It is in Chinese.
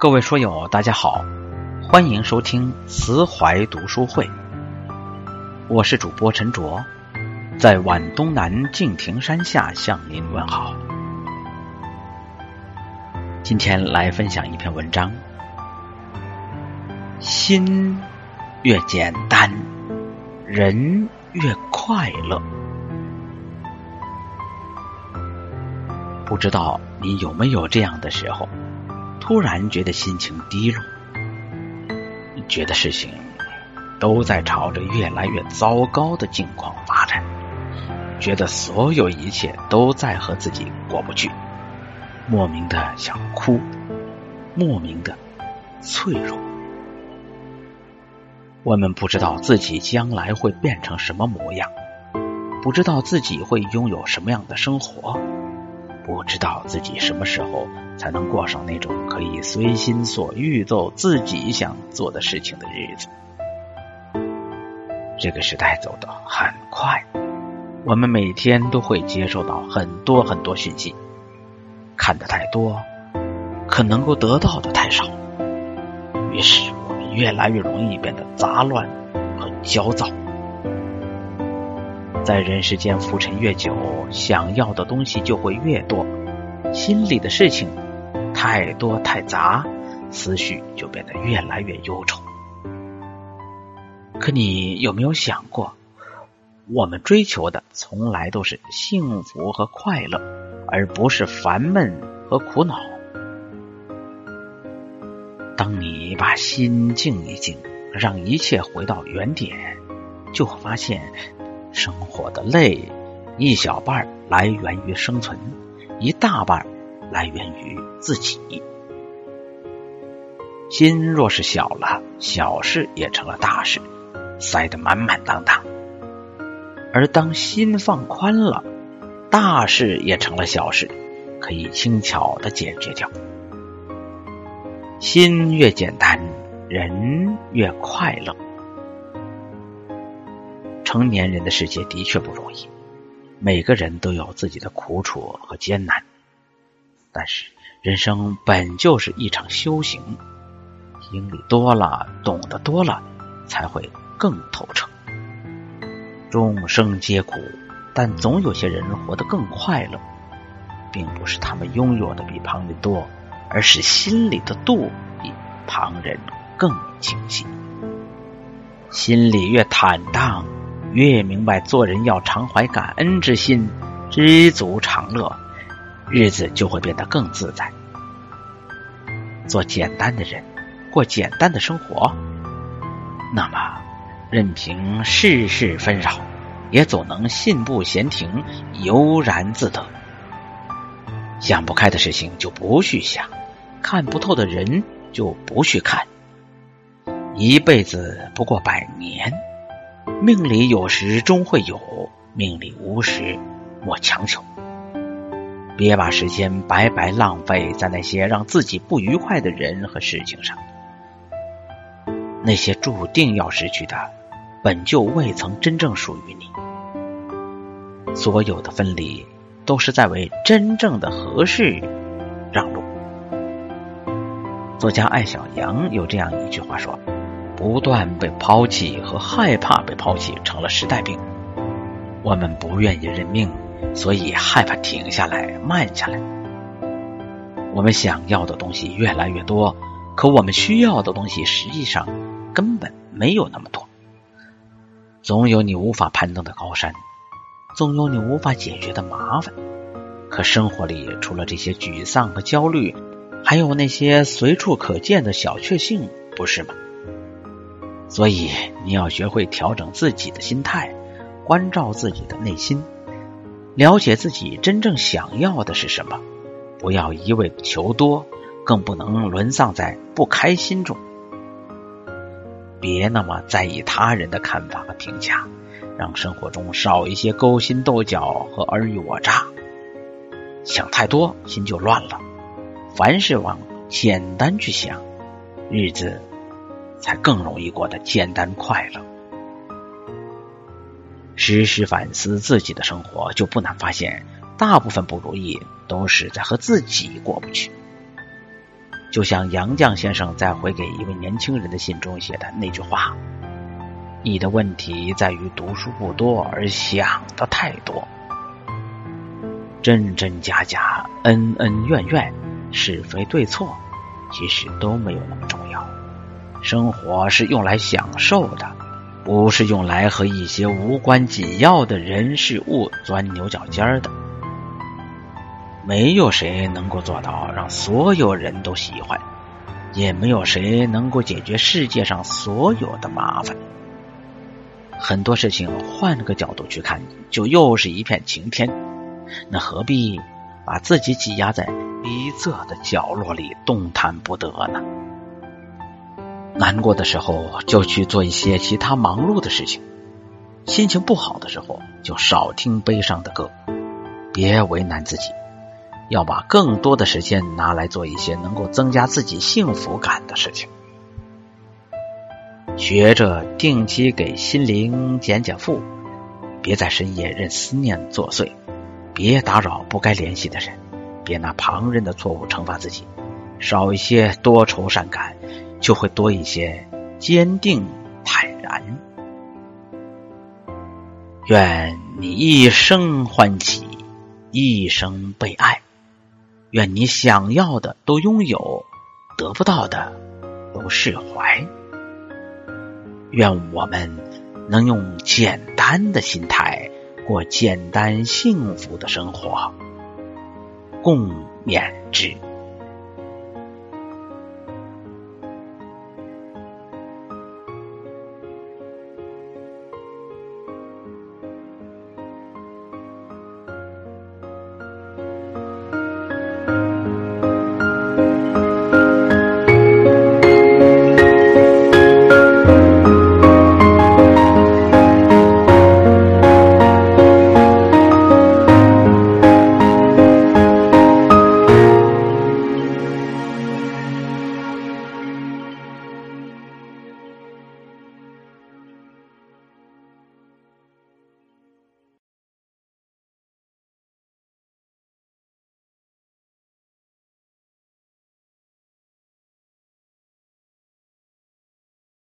各位书友，大家好，欢迎收听慈怀读书会，我是主播陈卓，在皖东南敬亭山下向您问好。今天来分享一篇文章：心越简单，人越快乐。不知道你有没有这样的时候？突然觉得心情低落，觉得事情都在朝着越来越糟糕的境况发展，觉得所有一切都在和自己过不去，莫名的想哭，莫名的脆弱。我们不知道自己将来会变成什么模样，不知道自己会拥有什么样的生活。不知道自己什么时候才能过上那种可以随心所欲做自己想做的事情的日子。这个时代走得很快，我们每天都会接受到很多很多讯息，看的太多，可能够得到的太少，于是我们越来越容易变得杂乱和焦躁。在人世间浮沉越久，想要的东西就会越多，心里的事情太多太杂，思绪就变得越来越忧愁。可你有没有想过，我们追求的从来都是幸福和快乐，而不是烦闷和苦恼。当你把心静一静，让一切回到原点，就会发现。生活的累，一小半来源于生存，一大半来源于自己。心若是小了，小事也成了大事，塞得满满当当；而当心放宽了，大事也成了小事，可以轻巧的解决掉。心越简单，人越快乐。成年人的世界的确不容易，每个人都有自己的苦楚和艰难。但是人生本就是一场修行，经历多了，懂得多了，才会更透彻。众生皆苦，但总有些人活得更快乐，并不是他们拥有的比旁人多，而是心里的度比旁人更清晰，心里越坦荡。越明白做人要常怀感恩之心，知足常乐，日子就会变得更自在。做简单的人，过简单的生活，那么任凭世事纷扰，也总能信步闲庭，悠然自得。想不开的事情就不去想，看不透的人就不去看。一辈子不过百年。命里有时终会有，命里无时莫强求。别把时间白白浪费在那些让自己不愉快的人和事情上。那些注定要失去的，本就未曾真正属于你。所有的分离，都是在为真正的合适让路。作家艾小阳有这样一句话说。不断被抛弃和害怕被抛弃成了时代病。我们不愿意认命，所以害怕停下来、慢下来。我们想要的东西越来越多，可我们需要的东西实际上根本没有那么多。总有你无法攀登的高山，总有你无法解决的麻烦。可生活里除了这些沮丧和焦虑，还有那些随处可见的小确幸，不是吗？所以，你要学会调整自己的心态，关照自己的内心，了解自己真正想要的是什么。不要一味求多，更不能沦丧在不开心中。别那么在意他人的看法和评价，让生活中少一些勾心斗角和尔虞我诈。想太多，心就乱了。凡事往简单去想，日子。才更容易过得简单快乐。时时反思自己的生活，就不难发现，大部分不如意都是在和自己过不去。就像杨绛先生在回给一位年轻人的信中写的那句话：“你的问题在于读书不多，而想的太多。真真假假，恩恩怨怨，是非对错，其实都没有那么重要。生活是用来享受的，不是用来和一些无关紧要的人事物钻牛角尖的。”没有谁能够做到让所有人都喜欢，也没有谁能够解决世界上所有的麻烦。很多事情换个角度去看，就又是一片晴天。那何必把自己挤压在逼仄的角落里动弹不得呢？难过的时候就去做一些其他忙碌的事情，心情不好的时候就少听悲伤的歌，别为难自己。要把更多的时间拿来做一些能够增加自己幸福感的事情，学着定期给心灵减减负，别在深夜任思念作祟，别打扰不该联系的人，别拿旁人的错误惩罚自己，少一些多愁善感，就会多一些坚定坦然。愿你一生欢喜，一生被爱。愿你想要的都拥有，得不到的都释怀。愿我们能用简单的心态过简单幸福的生活，共勉之。